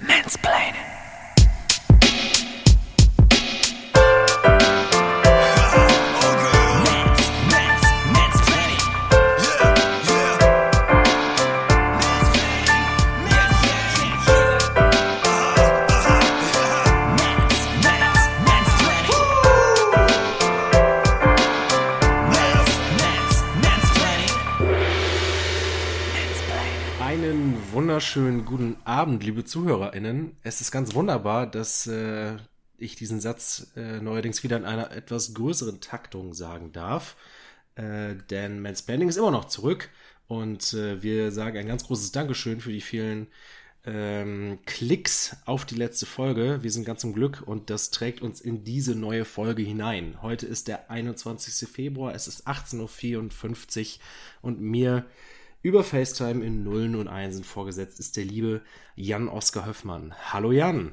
Mansplaining. Abend, liebe ZuhörerInnen. Es ist ganz wunderbar, dass äh, ich diesen Satz äh, neuerdings wieder in einer etwas größeren Taktung sagen darf. Äh, denn Mansplaining ist immer noch zurück und äh, wir sagen ein ganz großes Dankeschön für die vielen ähm, Klicks auf die letzte Folge. Wir sind ganz zum Glück und das trägt uns in diese neue Folge hinein. Heute ist der 21. Februar, es ist 18.54 Uhr und mir über FaceTime in Nullen und Einsen vorgesetzt ist der liebe Jan Oskar Höffmann. Hallo Jan.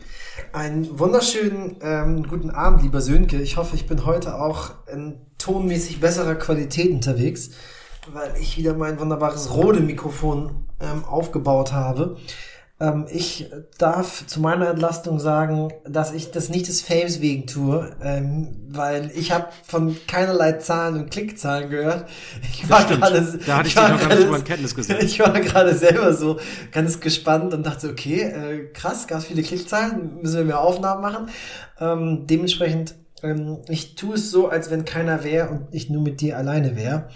Einen wunderschönen ähm, guten Abend, lieber Sönke. Ich hoffe, ich bin heute auch in tonmäßig besserer Qualität unterwegs, weil ich wieder mein wunderbares Rode-Mikrofon ähm, aufgebaut habe. Ähm, ich darf zu meiner Entlastung sagen, dass ich das nicht des Fames wegen tue, ähm, weil ich habe von keinerlei Zahlen und Klickzahlen gehört. Ich war gerade, Da hatte ich war gar nicht gerade- Kenntnis gesetzt. Ich war gerade selber so ganz gespannt und dachte, okay, äh, krass, ganz viele Klickzahlen, müssen wir mehr Aufnahmen machen. Ähm, dementsprechend, ähm, ich tue es so, als wenn keiner wäre und ich nur mit dir alleine wäre.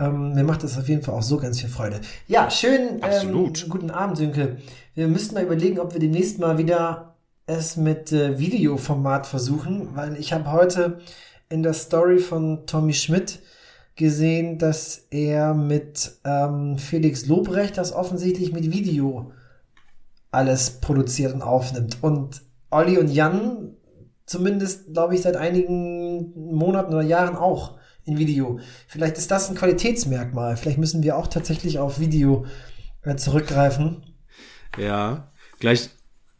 Ähm, mir macht das auf jeden Fall auch so ganz viel Freude. Ja, schön. Absolut. Ähm, guten Abend, Sönke. Wir müssten mal überlegen, ob wir demnächst mal wieder es mit äh, Videoformat versuchen, weil ich habe heute in der Story von Tommy Schmidt gesehen, dass er mit ähm, Felix Lobrecht das offensichtlich mit Video alles produziert und aufnimmt. Und Olli und Jan zumindest, glaube ich, seit einigen Monaten oder Jahren auch in Video. Vielleicht ist das ein Qualitätsmerkmal. Vielleicht müssen wir auch tatsächlich auf Video äh, zurückgreifen. Ja, gleich,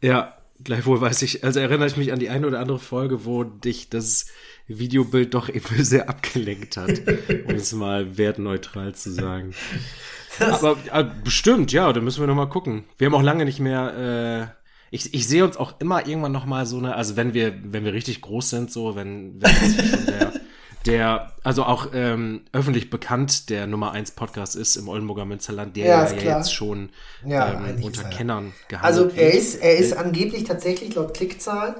ja, gleichwohl weiß ich, also erinnere ich mich an die eine oder andere Folge, wo dich das Videobild doch eben sehr abgelenkt hat, um es mal wertneutral zu sagen. Aber äh, bestimmt, ja, da müssen wir noch mal gucken. Wir haben auch lange nicht mehr, äh, ich, ich sehe uns auch immer irgendwann noch mal so eine, also wenn wir, wenn wir richtig groß sind, so, wenn, wenn das schon der, der, also auch ähm, öffentlich bekannt der Nummer 1 Podcast ist im Oldenburger Münsterland, der Ja, ja, jetzt schon Ja, ähm, unter er. Kennern gehandelt Also er wird. ist, er ist angeblich tatsächlich laut Klickzahl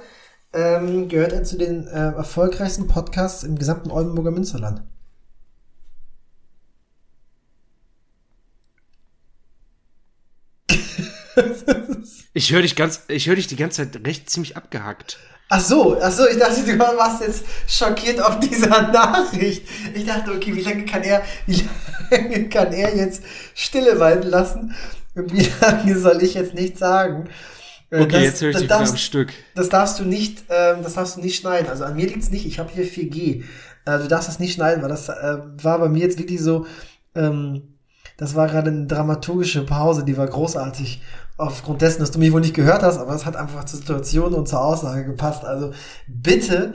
ähm, gehört er zu den äh, erfolgreichsten Podcasts im gesamten Oldenburger Münsterland. Ich höre dich ganz, ich höre dich die ganze Zeit recht ziemlich abgehackt. Ach so, ach so, ich dachte, du warst jetzt schockiert auf dieser Nachricht. Ich dachte, okay, wie lange kann er, wie lange kann er jetzt Stille walten lassen? Und wie lange soll ich jetzt nichts sagen? Äh, Okay, das- jetzt höre ich das dich darfst- am Stück. Das darfst du nicht, ähm, das darfst du nicht schneiden. Also an mir liegt's nicht. Ich habe hier 4G. Äh, du darfst das nicht schneiden, weil das äh, war bei mir jetzt wirklich so. Ähm, das war gerade eine dramaturgische Pause, die war großartig. Aufgrund dessen, dass du mich wohl nicht gehört hast, aber es hat einfach zur Situation und zur Aussage gepasst. Also bitte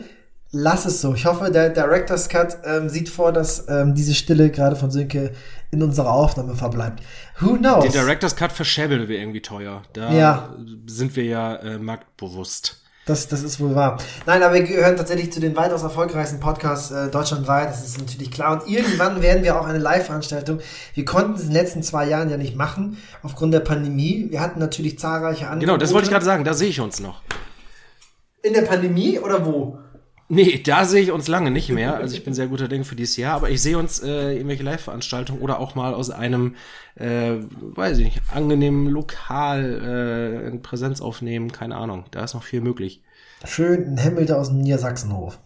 lass es so. Ich hoffe, der Director's Cut ähm, sieht vor, dass ähm, diese Stille gerade von Sönke in unserer Aufnahme verbleibt. Who knows? Den Director's Cut verschäbeln wir irgendwie teuer. Da Ja. sind wir ja äh, marktbewusst. Das, das ist wohl wahr. Nein, aber wir gehören tatsächlich zu den weitaus erfolgreichsten Podcasts äh, deutschlandweit, das ist natürlich klar. Und irgendwann werden wir auch eine Live-Veranstaltung. Wir konnten es in den letzten zwei Jahren ja nicht machen, aufgrund der Pandemie. Wir hatten natürlich zahlreiche Angebote. Genau, das wollte ich gerade sagen, da sehe ich uns noch. In der Pandemie oder wo? Nee, da sehe ich uns lange nicht mehr. Also ich bin sehr guter Dinge für dieses Jahr, aber ich sehe uns äh, irgendwelche Live-Veranstaltungen oder auch mal aus einem, äh, weiß ich nicht, angenehmen Lokal äh, in Präsenz aufnehmen, keine Ahnung. Da ist noch viel möglich. Schön in Hemmelte aus dem Niedersachsenhof.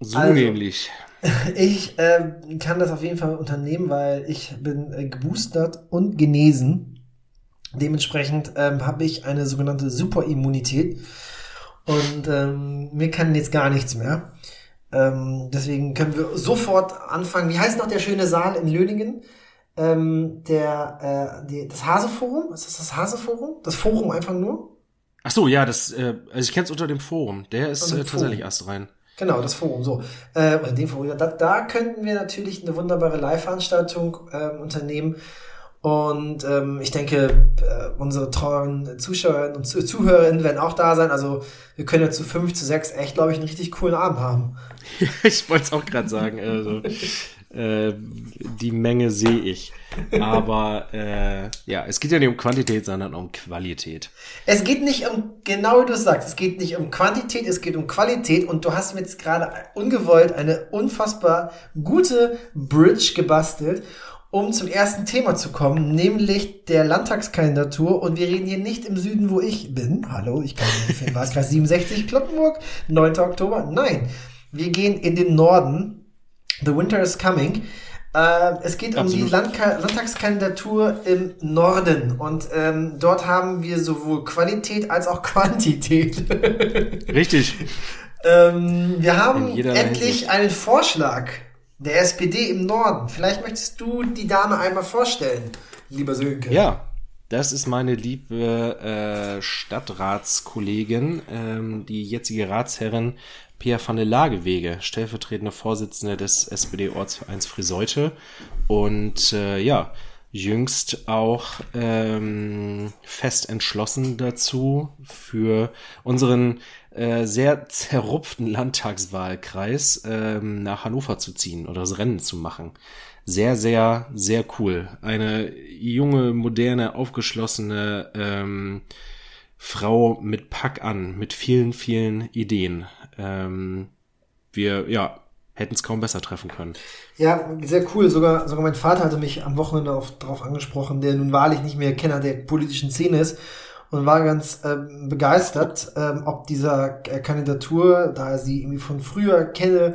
So Also- nämlich. Ich äh, kann das auf jeden Fall unternehmen, weil ich bin äh, geboostert und genesen. Dementsprechend ähm, habe ich eine sogenannte Superimmunität und ähm, mir kann jetzt gar nichts mehr. Ähm, deswegen können wir sofort anfangen. Wie heißt noch der schöne Saal in Löningen? Ähm, der, äh, die, das Haseforum? Ist das das Haseforum? Das Forum einfach nur? Ach so, ja, das, äh, also ich kenne es unter dem Forum. Der ist äh, tatsächlich Forum. astrein. Genau, das Forum, so. Äh, oder dem Forum. Da, da könnten wir natürlich eine wunderbare Live-Veranstaltung ähm, unternehmen. Und ähm, ich denke, äh, unsere treuen Zuschauerinnen und Zuhörerinnen werden auch da sein. Also wir können ja zu fünf, zu sechs echt, glaube ich, einen richtig coolen Abend haben. ich wollte es auch gerade sagen. Also äh, die Menge sehe ich. Aber äh, ja, es geht ja nicht um Quantität, sondern um Qualität. Es geht nicht um, genau wie du sagst, es geht nicht um Quantität, es geht um Qualität. Und du hast mir jetzt gerade ungewollt eine unfassbar gute Bridge gebastelt um zum ersten Thema zu kommen, nämlich der Landtagskandidatur. Und wir reden hier nicht im Süden, wo ich bin. Hallo, ich kann den Wahlkreis 67 Kloppenburg, 9. Oktober. Nein, wir gehen in den Norden. The winter is coming. Äh, es geht Absolut. um die Landka Landtagskandidatur im Norden. Und ähm, dort haben wir sowohl Qualität als auch Quantität. Richtig. ähm, wir haben endlich einen Vorschlag der SPD im Norden. Vielleicht möchtest du die Dame einmal vorstellen, lieber Sönke. Ja, das ist meine liebe äh, Stadtratskollegin, ähm, die jetzige Ratsherrin Pia van der Lagewege, stellvertretende Vorsitzende des SPD-Ortsvereins Friseute. Und äh, ja, jüngst auch ähm, fest entschlossen dazu, für unseren äh, sehr zerrupften Landtagswahlkreis ähm, nach Hannover zu ziehen oder das Rennen zu machen. Sehr, sehr, sehr cool. Eine junge, moderne, aufgeschlossene ähm, Frau mit Pack an, mit vielen, vielen Ideen. Ähm, wir, ja, hätten es kaum besser treffen können. Ja, sehr cool. Sogar, sogar mein Vater hatte mich am Wochenende auf, darauf angesprochen, der nun wahrlich nicht mehr Kenner der politischen Szene ist und war ganz ähm, begeistert, ähm, ob dieser Kandidatur, da er sie irgendwie von früher kenne.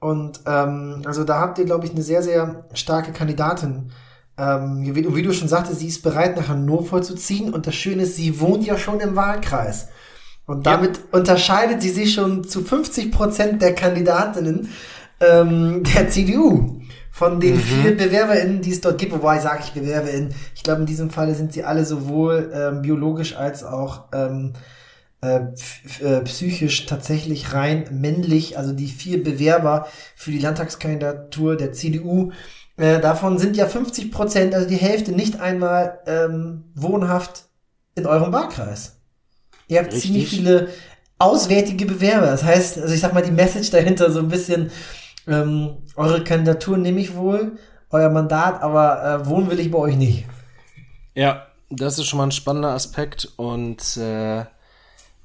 Und ähm, also da habt ihr, glaube ich, eine sehr, sehr starke Kandidatin ähm, gewählt. Und wie du schon sagte, sie ist bereit, nach Hannover zu ziehen. Und das Schöne ist, sie wohnt ja schon im Wahlkreis. Und damit ja. unterscheidet sie sich schon zu 50 Prozent der Kandidatinnen ähm, der CDU von den mhm. vielen BewerberInnen, die es dort gibt, wobei sage ich BewerberInnen, ich glaube in diesem Falle sind sie alle sowohl ähm, biologisch als auch ähm, äh, äh, psychisch tatsächlich rein männlich, also die vier Bewerber für die Landtagskandidatur der CDU. Äh, davon sind ja 50 Prozent, also die Hälfte, nicht einmal ähm, wohnhaft in eurem Wahlkreis. Ihr habt Richtig. ziemlich viele auswärtige Bewerber. Das heißt, also ich sag mal, die Message dahinter so ein bisschen, ähm, eure Kandidatur nehme ich wohl, euer Mandat, aber äh, wohnen will ich bei euch nicht. Ja, das ist schon mal ein spannender Aspekt und äh,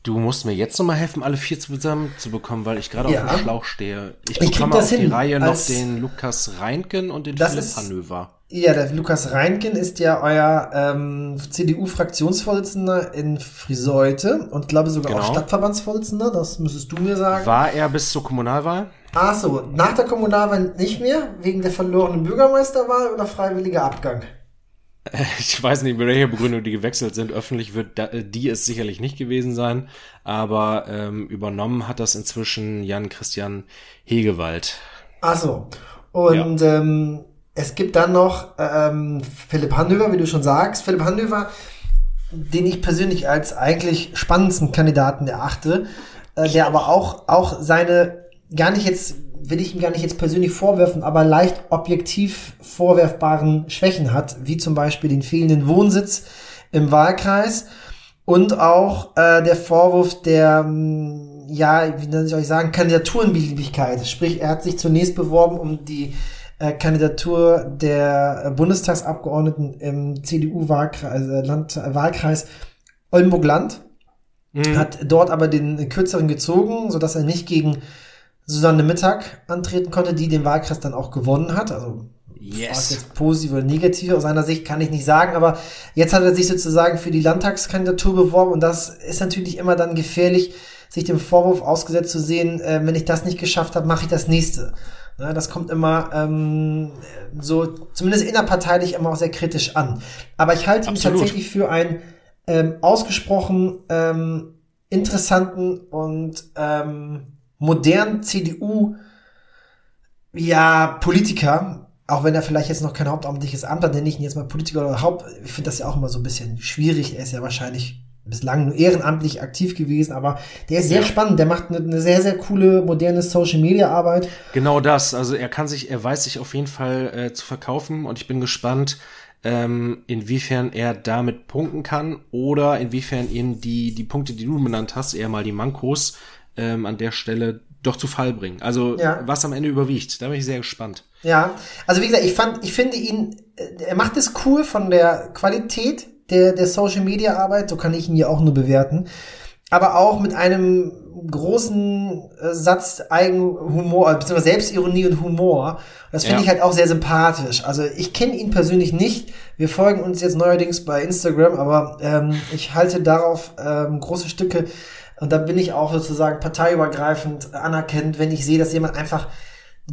du musst mir jetzt noch mal helfen, alle vier zusammen zu bekommen, weil ich gerade ja. auf dem Schlauch stehe. Ich, ich bekomme auf die Reihe noch den Lukas Reinken und den Philipp Hanöver. Ja, der Lukas Reinken ist ja euer ähm, CDU-Fraktionsvorsitzender in Friseute und glaube sogar genau. auch Stadtverbandsvorsitzender, das müsstest du mir sagen. War er bis zur Kommunalwahl? Ach so, nach der Kommunalwahl nicht mehr, wegen der verlorenen Bürgermeisterwahl oder freiwilliger Abgang? Ich weiß nicht, mit welcher Begründung die gewechselt sind. Öffentlich wird da, die es sicherlich nicht gewesen sein, aber ähm, übernommen hat das inzwischen Jan Christian Hegewald. Ach so. Und ja. ähm, es gibt dann noch ähm, Philipp Hanöver, wie du schon sagst. Philipp Hanöver, den ich persönlich als eigentlich spannendsten Kandidaten erachte, äh, der aber auch, auch seine gar nicht jetzt, will ich ihm gar nicht jetzt persönlich vorwerfen, aber leicht objektiv vorwerfbaren Schwächen hat, wie zum Beispiel den fehlenden Wohnsitz im Wahlkreis und auch äh, der Vorwurf der, mm, ja, wie soll ich sagen, Kandidaturenbeliebigkeit. Sprich, er hat sich zunächst beworben um die äh, Kandidatur der Bundestagsabgeordneten im CDU-Wahlkreis, äh, Land, äh, Wahlkreis Oldenburg-Land, mhm. hat dort aber den kürzeren gezogen, so dass er nicht gegen Susanne Mittag antreten konnte, die den Wahlkreis dann auch gewonnen hat. Also yes. jetzt positiv oder negativ aus seiner Sicht kann ich nicht sagen, aber jetzt hat er sich sozusagen für die Landtagskandidatur beworben und das ist natürlich immer dann gefährlich, sich dem Vorwurf ausgesetzt zu sehen, äh, wenn ich das nicht geschafft habe, mache ich das nächste. Na, das kommt immer ähm, so, zumindest innerparteilich immer auch sehr kritisch an. Aber ich halte ihn tatsächlich für einen ähm, ausgesprochen ähm, interessanten und ähm, modernen CDU ja Politiker, auch wenn er vielleicht jetzt noch kein hauptamtliches Amt hat, nenne ich ihn jetzt mal Politiker oder Haupt, ich finde das ja auch immer so ein bisschen schwierig. Er ist ja wahrscheinlich bislang nur ehrenamtlich aktiv gewesen, aber der ist sehr ja. spannend. Der macht eine, eine, sehr, sehr coole, moderne Social Media Arbeit. Genau das. Also er kann sich, er weiß sich auf jeden Fall äh, zu verkaufen und ich bin gespannt, ähm, inwiefern er damit punkten kann oder inwiefern ihn die, die Punkte, die du benannt hast, eher mal die Mankos ähm, an der Stelle doch zu Fall bringen. Also Ja. was am Ende überwiegt, da bin ich sehr gespannt. Ja, also wie gesagt, ich fand, ich finde ihn, äh, er macht es cool von der Qualität der, der Social Media Arbeit, so kann ich ihn ja auch nur bewerten. Aber auch mit einem großen äh, Satz Eigenhumor, äh, beziehungsweise Selbstironie und Humor. Das finde Ja. ich halt auch sehr sympathisch. Also ich kenne ihn persönlich nicht. Wir folgen uns jetzt neuerdings bei Instagram, aber ähm, ich halte darauf ähm, große Stücke und da bin ich auch sozusagen parteiübergreifend anerkennend, wenn ich sehe, dass jemand einfach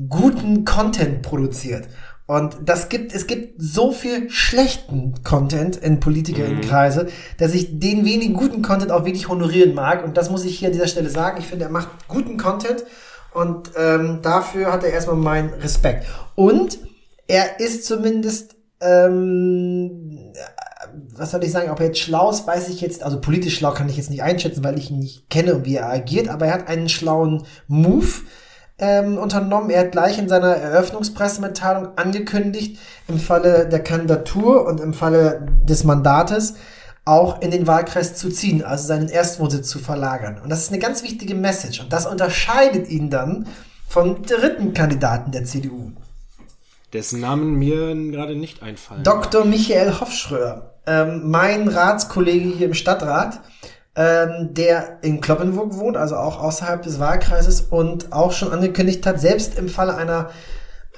guten Content produziert. Und das gibt, es gibt so viel schlechten Content in Politikerinnenkreise, dass ich den wenigen guten Content auch wirklich honorieren mag. Und das muss ich hier an dieser Stelle sagen. Ich finde, er macht guten Content und ähm, dafür hat er erstmal meinen Respekt. Und er ist zumindest, ähm, was soll ich sagen, ob er jetzt schlau ist, weiß ich jetzt, also politisch schlau kann ich jetzt nicht einschätzen, weil ich ihn nicht kenne und wie er agiert, aber er hat einen schlauen Move ähm, unternommen. Er hat gleich in seiner Eröffnungspressemitteilung angekündigt, im Falle der Kandidatur und im Falle des Mandates auch in den Wahlkreis zu ziehen, also seinen Erstwohnsitz zu verlagern. Und das ist eine ganz wichtige Message. Und das unterscheidet ihn dann vom dritten Kandidaten der CDU, Dessen Namen mir gerade nicht einfallen. Dr. Michael Hofschröer, ähm, mein Ratskollege hier im Stadtrat, ähm, der in Kloppenburg wohnt, also auch außerhalb des Wahlkreises und auch schon angekündigt hat, selbst im Falle einer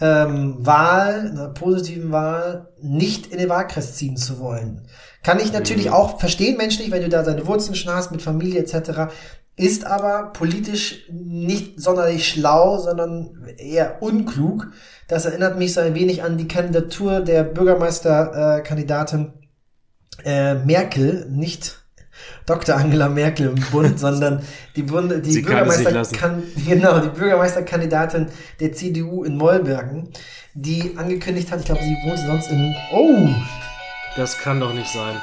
ähm, Wahl, einer positiven Wahl, nicht in den Wahlkreis ziehen zu wollen. Kann ich natürlich auch verstehen, menschlich, wenn du da deine Wurzeln schon hast mit Familie etc., ist aber politisch nicht sonderlich schlau, sondern eher unklug. Das erinnert mich so ein wenig an die Kandidatur der Bürgermeisterkandidatin äh, Merkel, nicht Dr. Angela Merkel im Bund, sondern die, Bund, die kann Bürgermeister lassen. genau, die Bürgermeisterkandidatin der CDU in Mollbergen, die angekündigt hat, ich glaube, sie wohnt sonst in, oh, Das kann doch nicht sein.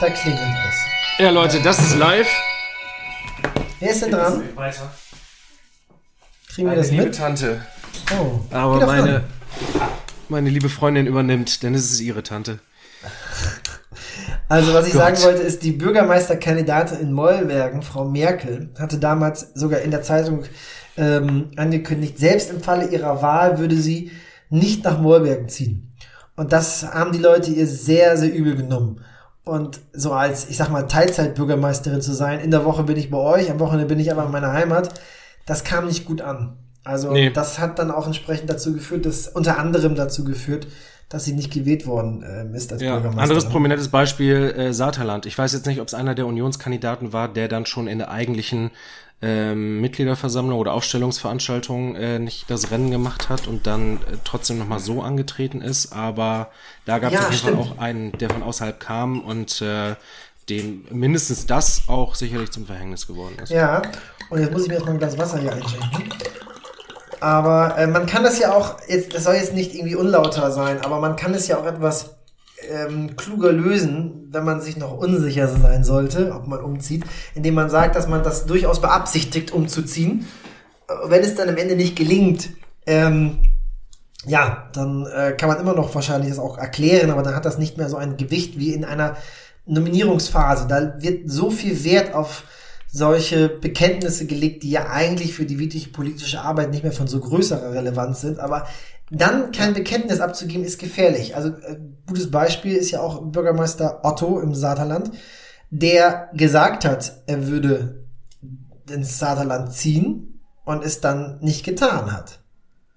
da klingelt es. Ja, Leute, das ist live. Wer ist denn dran? Weiter. Kriegen wir Meine das liebe mit? Tante. Oh. Aber meine, meine liebe Freundin übernimmt, denn es ist ihre Tante. Also, was ich Gott. sagen wollte, ist, die Bürgermeisterkandidatin in Mollbergen, Frau Merkel, hatte damals sogar in der Zeitung ähm, angekündigt, selbst im Falle ihrer Wahl würde sie nicht nach Mollbergen ziehen. Und das haben die Leute ihr sehr, sehr übel genommen. Und so als, ich sag mal, Teilzeitbürgermeisterin zu sein, in der Woche bin ich bei euch, am Wochenende bin ich aber in meiner Heimat, das kam nicht gut an. Also Nee. das hat dann auch entsprechend dazu geführt, dass unter anderem dazu geführt, dass sie nicht gewählt worden ähm, ist als Ja, Bürgermeisterin. anderes prominentes Beispiel, äh, Saterland. Ich weiß jetzt nicht, ob es einer der Unionskandidaten war, der dann schon in der eigentlichen ähm, Mitgliederversammlung oder Aufstellungsveranstaltung äh, nicht das Rennen gemacht hat und dann äh, trotzdem nochmal so angetreten ist. Aber da gab es Ja, auf jeden stimmt. Fall auch einen, der von außerhalb kam und äh, dem mindestens das auch sicherlich zum Verhängnis geworden ist. Ja, und jetzt muss ich mir erstmal ein Glas Wasser hier einschenken. Aber äh, man kann das ja auch, jetzt, das soll jetzt nicht irgendwie unlauter sein, aber man kann es ja auch etwas ähm, kluger lösen, wenn man sich noch unsicher sein sollte, ob man umzieht, indem man sagt, dass man das durchaus beabsichtigt, umzuziehen. Äh, Wenn es dann am Ende nicht gelingt, ähm, ja, dann äh, kann man immer noch wahrscheinlich das auch erklären, aber dann hat das nicht mehr so ein Gewicht wie in einer Nominierungsphase. Da wird so viel Wert auf solche Bekenntnisse gelegt, die ja eigentlich für die wirkliche politische Arbeit nicht mehr von so größerer Relevanz sind. Aber dann kein Bekenntnis abzugeben, ist gefährlich. Also äh, gutes Beispiel ist ja auch Bürgermeister Otto im Saterland, der gesagt hat, er würde ins Saterland ziehen und es dann nicht getan hat.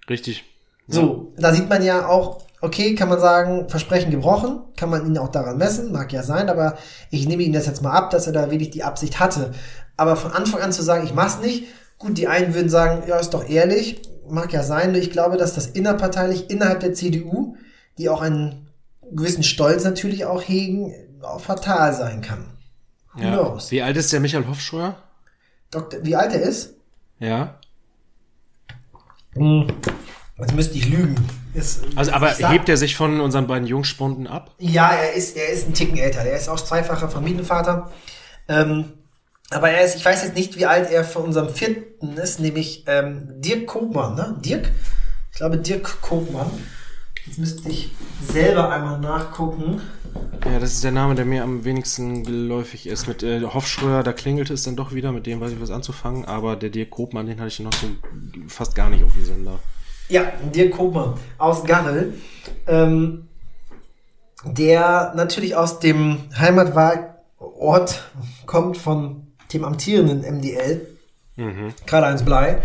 Richtig. So, da sieht man ja auch, okay, kann man sagen, Versprechen gebrochen, kann man ihn auch daran messen, mag ja sein, aber ich nehme ihm das jetzt mal ab, dass er da wirklich die Absicht hatte. Aber von Anfang an zu sagen, ich mach's nicht, gut, die einen würden sagen, ja, ist doch ehrlich, mag ja sein, nur ich glaube, dass das innerparteilich innerhalb der CDU, die auch einen gewissen Stolz natürlich auch hegen, auch fatal sein kann. Who Ja. knows? Wie alt ist der Michael Hofscheuer? Doktor, wie alt er ist? Ja. Jetzt müsste ich lügen. Ist, Also, aber hebt er sich von unseren beiden Jungspunden ab? Ja, er ist, er ist ein Ticken älter. Er ist auch zweifacher Familienvater. Ähm, aber er ist, ich weiß jetzt nicht, wie alt er von unserem vierten ist, nämlich ähm, Dirk Kobmann, ne? Dirk? Ich glaube, Dirk Kobmann. Jetzt müsste ich selber einmal nachgucken. Ja, das ist der Name, der mir am wenigsten geläufig ist. Mit äh, Hofschröer, da klingelte es dann doch wieder, mit dem weiß ich was anzufangen, aber der Dirk Kopmann, den hatte ich noch so fast gar nicht auf dem Sender. Ja, Dirk Kopmann aus Garrel, ähm, der natürlich aus dem Heimatwahlort kommt von dem amtierenden MDL, mhm. Karl-Heinz Blei.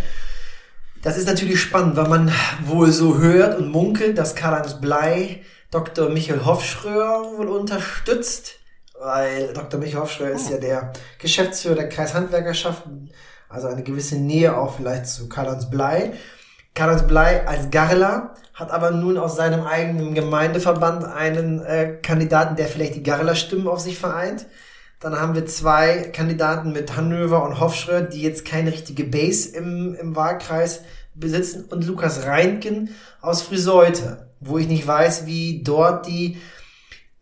Das ist natürlich spannend, weil man wohl so hört und munkelt, dass Karl-Heinz Blei Dr. Michael Hofschröer wohl unterstützt, weil Dr. Michael Hofschröer oh. ist ja der Geschäftsführer der Kreishandwerkerschaft, also eine gewisse Nähe auch vielleicht zu Karl-Heinz Blei. Karl-Heinz Blei als Garler hat aber nun aus seinem eigenen Gemeindeverband einen äh, Kandidaten, der vielleicht die Garler Stimmen auf sich vereint. Dann haben wir zwei Kandidaten mit Hannover und Hofschröer, die jetzt keine richtige Base im, im Wahlkreis besitzen. Und Lukas Reinken aus Friseute wo ich nicht weiß, wie dort die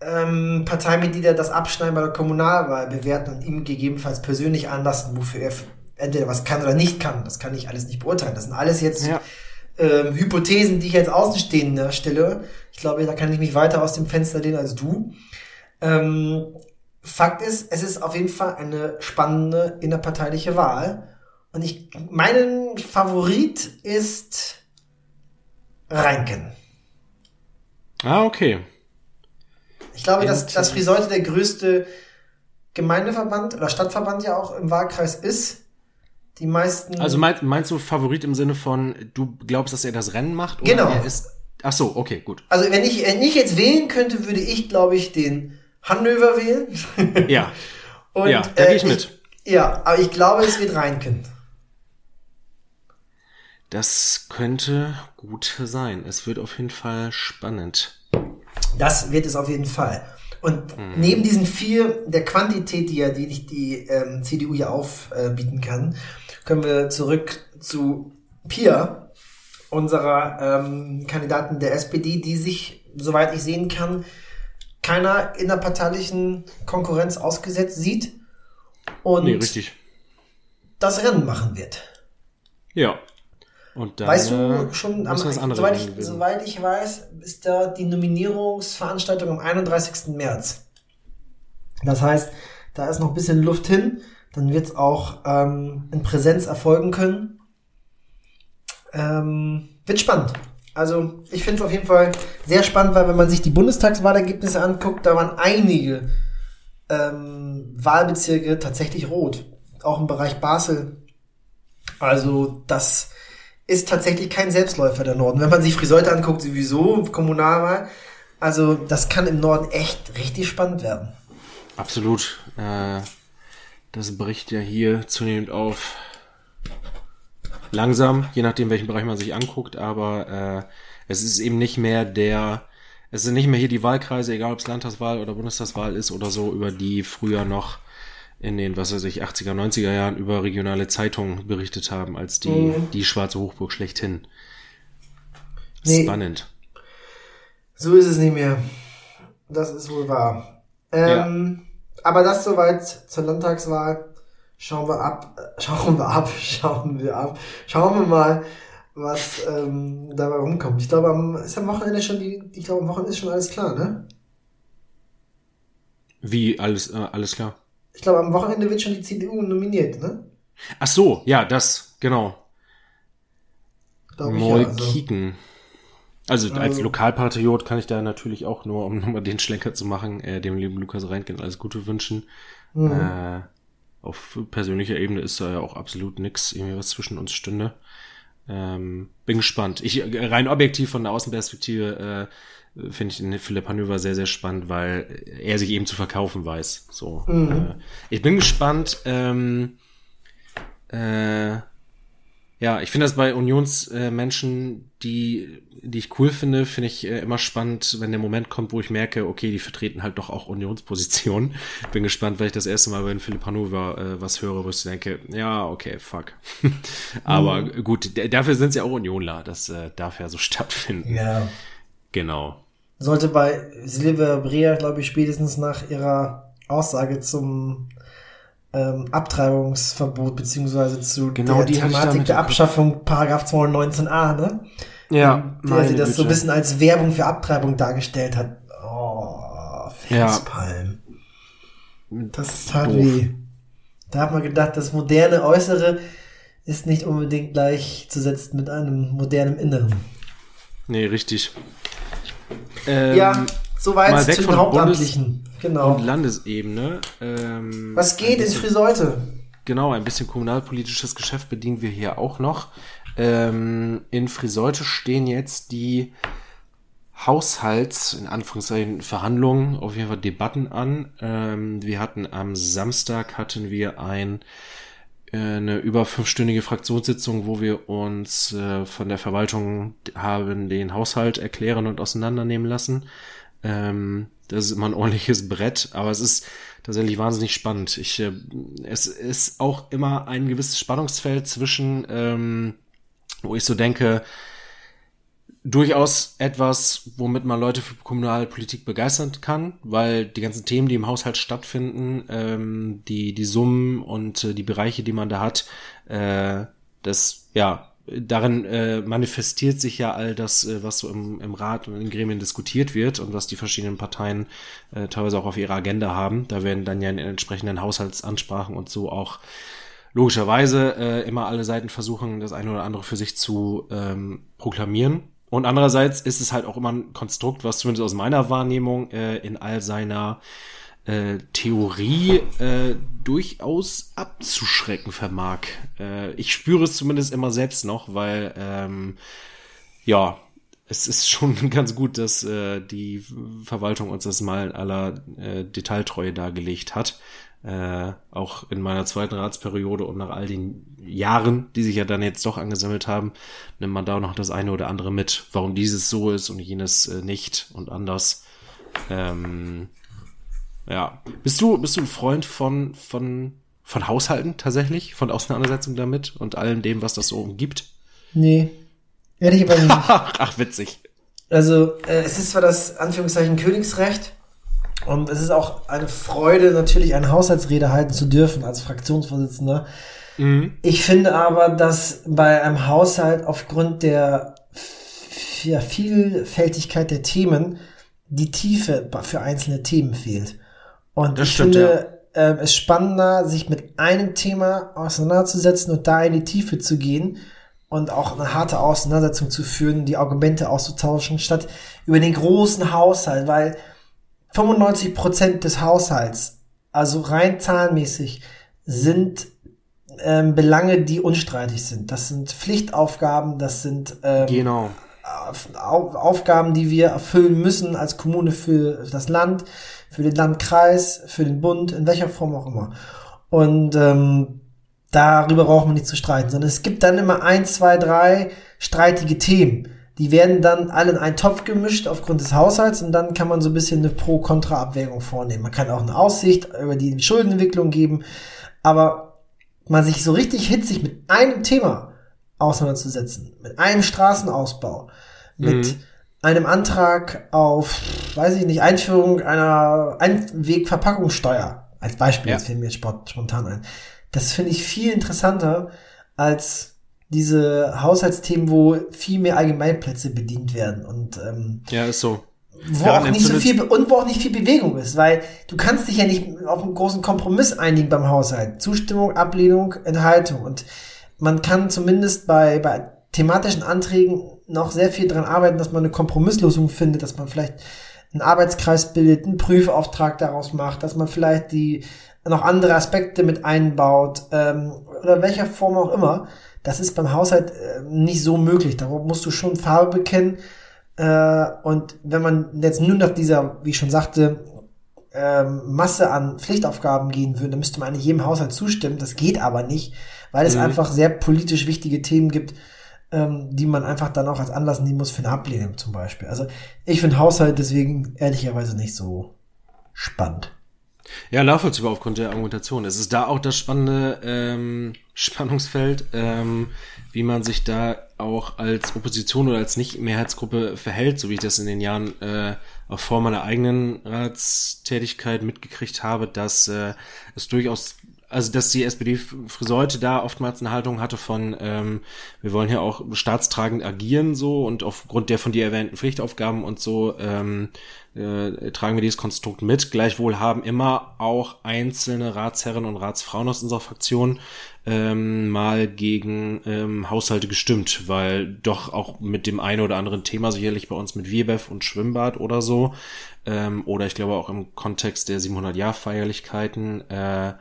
ähm, Parteimitglieder das Abschneiden bei der Kommunalwahl bewerten und ihm gegebenenfalls persönlich anlassen, wofür er entweder was kann oder nicht kann. Das kann ich alles nicht beurteilen. Das sind alles jetzt ja. ähm, Hypothesen, die ich jetzt Außenstehender stelle. Ich glaube, da kann ich mich weiter aus dem Fenster lehnen als du. Ähm, Fakt ist, es ist auf jeden Fall eine spannende innerparteiliche Wahl. Und ich, meinen Favorit ist Reinken. Ah, okay. Ich glaube, dass, dass Friseute der größte Gemeindeverband oder Stadtverband ja auch im Wahlkreis ist. Die meisten. Also meinst, meinst du Favorit im Sinne von, du glaubst, dass er das Rennen macht? Oder genau. Er ist, ach so, okay, gut. Also wenn ich, wenn ich jetzt wählen könnte, würde ich, glaube ich, den Hannover wählen. ja. Und, ja, da äh, gehe ich mit. Ich, ja, aber ich glaube, es wird Reinken. Das könnte gut sein. Es wird auf jeden Fall spannend. Das wird es auf jeden Fall. Und mhm. neben diesen vier, der Quantität, die ja die, die ähm, CDU hier aufbieten äh, kann, können wir zurück zu Pia, unserer ähm, Kandidatin der SPD, die sich, soweit ich sehen kann, keiner innerparteilichen Konkurrenz ausgesetzt sieht und nee, richtig. das Rennen machen wird. Ja, und dann, weißt du schon, am, soweit, ich, soweit ich weiß, ist da die Nominierungsveranstaltung am 31. März. Das heißt, da ist noch ein bisschen Luft hin. Dann wird es auch ähm, in Präsenz erfolgen können. Ähm, wird spannend. Also ich finde es auf jeden Fall sehr spannend, weil wenn man sich die Bundestagswahlergebnisse anguckt, da waren einige ähm, Wahlbezirke tatsächlich rot. Auch im Bereich Basel. Also das ist tatsächlich kein Selbstläufer der Norden. Wenn man sich Friseute anguckt, sowieso, Kommunalwahl. Also das kann im Norden echt richtig spannend werden. Absolut. Äh, das bricht ja hier zunehmend auf. Langsam, je nachdem, welchen Bereich man sich anguckt, aber äh, es ist eben nicht mehr der, es sind nicht mehr hier die Wahlkreise, egal ob es Landtagswahl oder Bundestagswahl ist oder so, über die früher noch in den, was weiß ich, 80er, 90er Jahren über regionale Zeitungen berichtet haben, als die, mhm. die schwarze Hochburg schlechthin. Nee. Spannend. So ist es nicht mehr. Das ist wohl wahr. Ähm, ja. Aber das soweit zur Landtagswahl. Schauen wir ab, schauen wir ab, schauen wir ab. Schauen wir mal, was ähm, dabei rumkommt. Ich glaube, am, ist am Wochenende schon die, ich glaube, am Wochenende ist schon alles klar, ne? Wie alles, äh, alles klar? Ich glaube, am Wochenende wird schon die CDU nominiert, ne? Ach so, ja, das, genau. Molkiken. Also, also als also- Lokalpatriot kann ich da natürlich auch nur, um nochmal den Schlenker zu machen, äh, dem lieben Lukas Reintgen alles Gute wünschen. Mhm. Äh, auf persönlicher Ebene ist da ja auch absolut nix, irgendwie was zwischen uns stünde. Ähm, bin gespannt. Ich rein objektiv von der Außenperspektive äh, finde ich den Philipp Hanöver sehr, sehr spannend, weil er sich eben zu verkaufen weiß. So. Mhm. Äh, ich bin gespannt. Ähm, äh, ja, ich finde das bei Unionsmenschen, äh, die, die ich cool finde, finde ich äh, immer spannend, wenn der Moment kommt, wo ich merke, okay, die vertreten halt doch auch Unionspositionen. Bin gespannt, weil ich das erste Mal bei Philipp Hannover äh, was höre, wo ich denke, ja, okay, fuck. Aber mhm. gut, dafür sind sie ja auch Unionler. Das äh, darf ja so stattfinden. Ja. Genau sollte bei Silvia Brea, glaube ich, spätestens nach ihrer Aussage zum ähm, Abtreibungsverbot beziehungsweise zu genau, der Thematik der Abschaffung Paragraph 219a, ne? Ja, der sie das Güte. so ein bisschen als Werbung für Abtreibung dargestellt hat. Oh, Facepalm. Ja. Das tat weh. Da hat man gedacht, das moderne Äußere ist nicht unbedingt gleichzusetzen mit einem modernen Inneren. Nee, richtig. Ähm, ja, soweit zu den Hauptamtlichen. Bundes genau. Und Landesebene. Ähm, Was geht in Friseute? Genau, ein bisschen kommunalpolitisches Geschäft bedienen wir hier auch noch. Ähm, in Friseute stehen jetzt die Haushalts, in Anführungszeichen, Verhandlungen, auf jeden Fall Debatten an. Ähm, wir hatten am Samstag hatten wir ein äh, eine über fünfstündige Fraktionssitzung, wo wir uns äh, von der Verwaltung haben den Haushalt erklären und auseinandernehmen lassen. Ähm, das ist immer ein ordentliches Brett, aber es ist tatsächlich wahnsinnig spannend. Ich, äh, es ist auch immer ein gewisses Spannungsfeld zwischen, ähm, wo ich so denke, durchaus etwas, womit man Leute für Kommunalpolitik begeistern kann, weil die ganzen Themen, die im Haushalt stattfinden, ähm, die, die Summen und äh, die Bereiche, die man da hat, äh, das, ja, darin äh, manifestiert sich ja all das, äh, was so im, im Rat und in Gremien diskutiert wird und was die verschiedenen Parteien äh, teilweise auch auf ihrer Agenda haben. Da werden dann ja in entsprechenden Haushaltsansprachen und so auch logischerweise äh, immer alle Seiten versuchen, das eine oder andere für sich zu ähm, proklamieren. Und andererseits ist es halt auch immer ein Konstrukt, was zumindest aus meiner Wahrnehmung äh, in all seiner äh, Theorie äh, durchaus abzuschrecken vermag. Äh, ich spüre es zumindest immer selbst noch, weil ähm, ja, es ist schon ganz gut, dass äh, die Verwaltung uns das mal in aller äh, Detailtreue dargelegt hat äh, auch in meiner zweiten Ratsperiode und nach all den Jahren, die sich ja dann jetzt doch angesammelt haben, nimmt man da auch noch das eine oder andere mit, warum dieses so ist und jenes äh, nicht und anders. Ähm, ja. Bist du, bist du ein Freund von, von, von Haushalten tatsächlich? Von Auseinandersetzung damit und allem dem, was das so umgibt? Nee. Ehrlich aber nicht. Ach, witzig. Also, äh, es ist zwar das Anführungszeichen Königsrecht, und es ist auch eine Freude, natürlich eine Haushaltsrede halten zu dürfen als Fraktionsvorsitzender. Mhm. Ich finde aber, dass bei einem Haushalt aufgrund der ja, Vielfältigkeit der Themen die Tiefe für einzelne Themen fehlt. Und das ich stimmt, finde ja. äh, es spannender, sich mit einem Thema auseinanderzusetzen und da in die Tiefe zu gehen und auch eine harte Auseinandersetzung zu führen, die Argumente auszutauschen, statt über den großen Haushalt, weil 95 Prozent des Haushalts, also rein zahlenmäßig, sind ähm, Belange, die unstreitig sind. Das sind Pflichtaufgaben, das sind ähm, genau. Auf, Aufgaben, die wir erfüllen müssen als Kommune für das Land, für den Landkreis, für den Bund, in welcher Form auch immer. Und ähm, darüber braucht man nicht zu streiten, sondern es gibt dann immer ein, zwei, drei streitige Themen. Die werden dann alle in einen Topf gemischt aufgrund des Haushalts und dann kann man so ein bisschen eine Pro-Kontra-Abwägung vornehmen. Man kann auch eine Aussicht über die Schuldenentwicklung geben, aber man sich so richtig hitzig mit einem Thema auseinanderzusetzen, mit einem Straßenausbau, mit mhm. Einem Antrag auf, weiß ich nicht, Einführung einer Einwegverpackungssteuer, als Beispiel, ja. jetzt fällt mir jetzt spontan ein. Das finde ich viel interessanter als diese Haushaltsthemen, wo viel mehr Allgemeinplätze bedient werden und ähm, ja ist so wo auch nicht so viel und wo auch nicht viel Bewegung ist, weil du kannst dich ja nicht auf einen großen Kompromiss einigen beim Haushalt. Zustimmung, Ablehnung, Enthaltung und man kann zumindest bei bei thematischen Anträgen noch sehr viel dran arbeiten, dass man eine Kompromisslösung findet, dass man vielleicht einen Arbeitskreis bildet, einen Prüfauftrag daraus macht, dass man vielleicht die noch andere Aspekte mit einbaut ähm, oder welcher Form auch immer. Das ist beim Haushalt äh, nicht so möglich. Da musst du schon Farbe bekennen. Äh, und wenn man jetzt nur nach dieser, wie ich schon sagte, ähm, Masse an Pflichtaufgaben gehen würde, dann müsste man eigentlich jedem Haushalt zustimmen. Das geht aber nicht, weil es mhm. einfach sehr politisch wichtige Themen gibt, ähm, die man einfach dann auch als Anlass nehmen muss für eine Ablehnung zum Beispiel. Also ich finde Haushalt deswegen ehrlicherweise nicht so spannend. Ja, nachvollziehbar aufgrund der Argumentation. Es ist da auch das Spannende, ähm, Spannungsfeld, ähm, wie man sich da auch als Opposition oder als Nicht-Mehrheitsgruppe verhält, so wie ich das in den Jahren äh, auch vor meiner eigenen Ratstätigkeit mitgekriegt habe, dass äh, es durchaus also dass die SPD für heute da oftmals eine Haltung hatte von, ähm, wir wollen hier auch staatstragend agieren so und aufgrund der von dir erwähnten Pflichtaufgaben und so ähm, äh, tragen wir dieses Konstrukt mit. Gleichwohl haben immer auch einzelne Ratsherren und Ratsfrauen aus unserer Fraktion ähm, mal gegen ähm, Haushalte gestimmt, weil doch auch mit dem einen oder anderen Thema, sicherlich bei uns mit Wiebev und Schwimmbad oder so, ähm, oder ich glaube auch im Kontext der 700-Jahr-Feierlichkeiten, äh,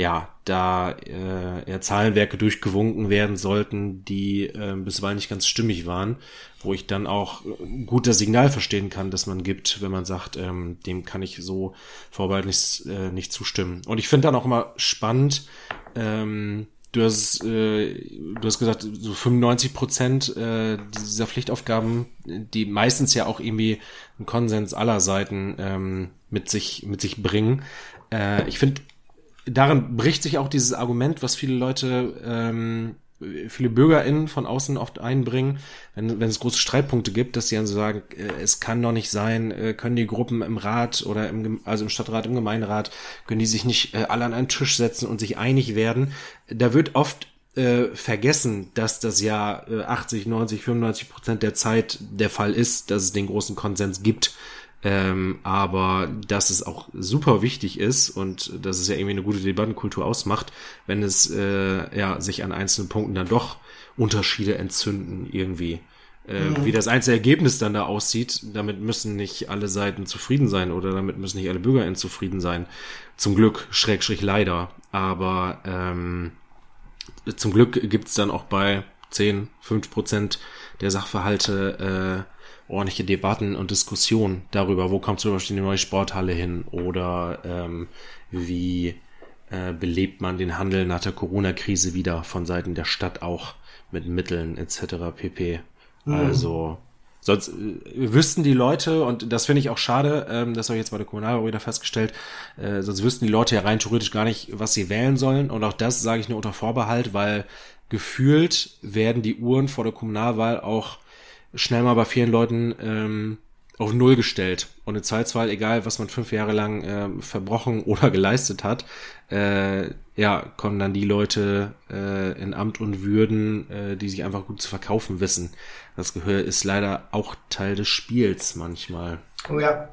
ja, da äh, ja, Zahlenwerke durchgewunken werden sollten, die äh, bisweilen nicht ganz stimmig waren, wo ich dann auch gut das Signal verstehen kann, dass man gibt, wenn man sagt, ähm, dem kann ich so vorbehaltlich äh, nicht zustimmen. Und ich finde dann auch immer spannend, ähm, du hast, äh, du hast gesagt, so 95 Prozent äh, dieser Pflichtaufgaben, die meistens ja auch irgendwie einen Konsens aller Seiten ähm, mit sich mit sich bringen. Äh, ich finde darin bricht sich auch dieses Argument, was viele Leute, ähm, viele BürgerInnen von außen oft einbringen, wenn, wenn es große Streitpunkte gibt, dass sie dann so sagen, äh, es kann doch nicht sein, äh, können die Gruppen im Rat oder im, also im Stadtrat, im Gemeinderat, können die sich nicht äh, alle an einen Tisch setzen und sich einig werden. Da wird oft äh, vergessen, dass das ja äh, 80, 90, 95 Prozent der Zeit der Fall ist, dass es den großen Konsens gibt ähm, aber dass es auch super wichtig ist und dass es ja irgendwie eine gute Debattenkultur ausmacht, wenn es äh, ja sich an einzelnen Punkten dann doch Unterschiede entzünden irgendwie. Äh, mhm. Wie das einzelne Ergebnis dann da aussieht, damit müssen nicht alle Seiten zufrieden sein oder damit müssen nicht alle BürgerInnen zufrieden sein. Zum Glück, Schrägstrich leider. Aber ähm, zum Glück gibt's dann auch bei 10, 5 Prozent der Sachverhalte äh, ordentliche Debatten und Diskussionen darüber, wo kommt zum Beispiel die neue Sporthalle hin oder ähm, wie äh, belebt man den Handel nach der Corona-Krise wieder von Seiten der Stadt auch mit Mitteln etc. pp. Mhm. Also sonst äh, wüssten die Leute, und das finde ich auch schade, ähm, das habe ich jetzt bei der Kommunalwahl wieder festgestellt, äh, sonst wüssten die Leute ja rein theoretisch gar nicht, was sie wählen sollen. Und auch das sage ich nur unter Vorbehalt, weil gefühlt werden die Uhren vor der Kommunalwahl auch schnell mal bei vielen Leuten ähm, auf Null gestellt. Und im Zweifelsfall, egal was man fünf Jahre lang äh, verbrochen oder geleistet hat, äh, ja, kommen dann die Leute äh, in Amt und Würden, äh, die sich einfach gut zu verkaufen wissen. Das Gehör ist leider auch Teil des Spiels manchmal. Oh ja,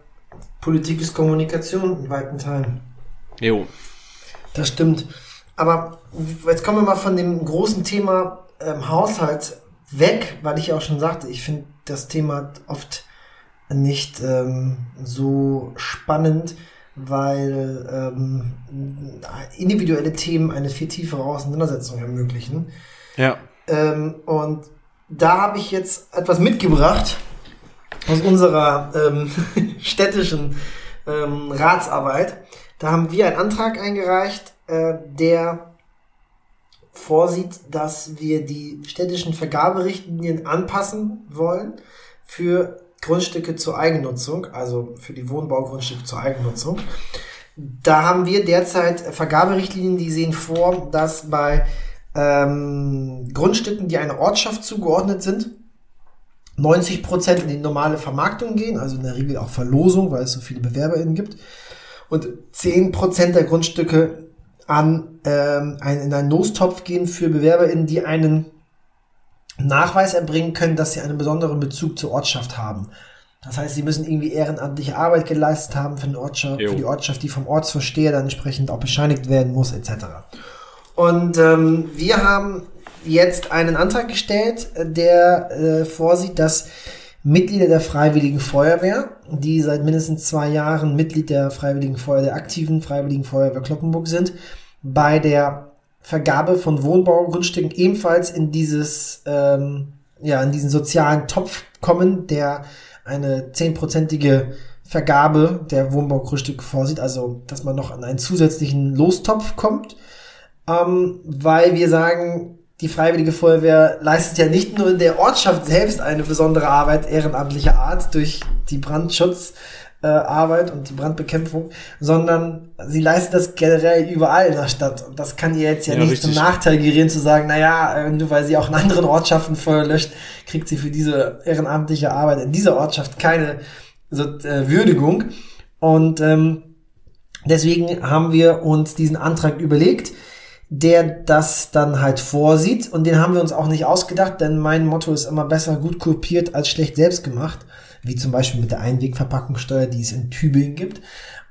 Politik ist Kommunikation in weiten Teilen. Jo. Das stimmt. Aber jetzt kommen wir mal von dem großen Thema ähm, Haushalt weg, weil ich ja auch schon sagte, ich finde das Thema oft nicht ähm, so spannend, weil ähm, individuelle Themen eine viel tiefere Auseinandersetzung ermöglichen. Ja. Ähm, und da habe ich jetzt etwas mitgebracht aus unserer ähm, städtischen ähm, Ratsarbeit. Da haben wir einen Antrag eingereicht, äh, der vorsieht, dass wir die städtischen Vergaberichtlinien anpassen wollen für Grundstücke zur Eigennutzung, also für die Wohnbaugrundstücke zur Eigennutzung. Da haben wir derzeit Vergaberichtlinien, die sehen vor, dass bei ähm, Grundstücken, die einer Ortschaft zugeordnet sind, 90 Prozent in die normale Vermarktung gehen, also in der Regel auch Verlosung, weil es so viele BewerberInnen gibt. Und 10 Prozent der Grundstücke an ähm, ein, in einen Lostopf gehen für BewerberInnen, die einen Nachweis erbringen können, dass sie einen besonderen Bezug zur Ortschaft haben. Das heißt, sie müssen irgendwie ehrenamtliche Arbeit geleistet haben für, Ortschaft, für die Ortschaft, die vom Ortsversteher dann entsprechend auch bescheinigt werden muss, etc. Und ähm, wir haben jetzt einen Antrag gestellt, der äh, vorsieht, dass Mitglieder der Freiwilligen Feuerwehr, die seit mindestens zwei Jahren Mitglied der Freiwilligen Feuerwehr, der aktiven Freiwilligen Feuerwehr Kloppenburg sind, bei der Vergabe von Wohnbaugrundstücken ebenfalls in dieses, ähm, ja, in diesen sozialen Topf kommen, der eine zehnprozentige Vergabe der Wohnbaugrundstücke vorsieht, also dass man noch an einen zusätzlichen Lostopf kommt, ähm, weil wir sagen, die Freiwillige Feuerwehr leistet ja nicht nur in der Ortschaft selbst eine besondere Arbeit ehrenamtlicher Art durch die Brandschutz, äh, und die Brandbekämpfung, sondern sie leistet das generell überall in der Stadt. Und das kann ihr jetzt ja, ja nicht richtig. zum Nachteil gerieren, zu sagen, naja, nur weil sie auch in anderen Ortschaften Feuer löscht, kriegt sie für diese ehrenamtliche Arbeit in dieser Ortschaft keine so, äh, Würdigung. Und ähm, deswegen haben wir uns diesen Antrag überlegt, der das dann halt vorsieht. Und den haben wir uns auch nicht ausgedacht, denn mein Motto ist immer besser gut kopiert als schlecht selbst gemacht wie zum Beispiel mit der Einwegverpackungssteuer, die es in Tübingen gibt,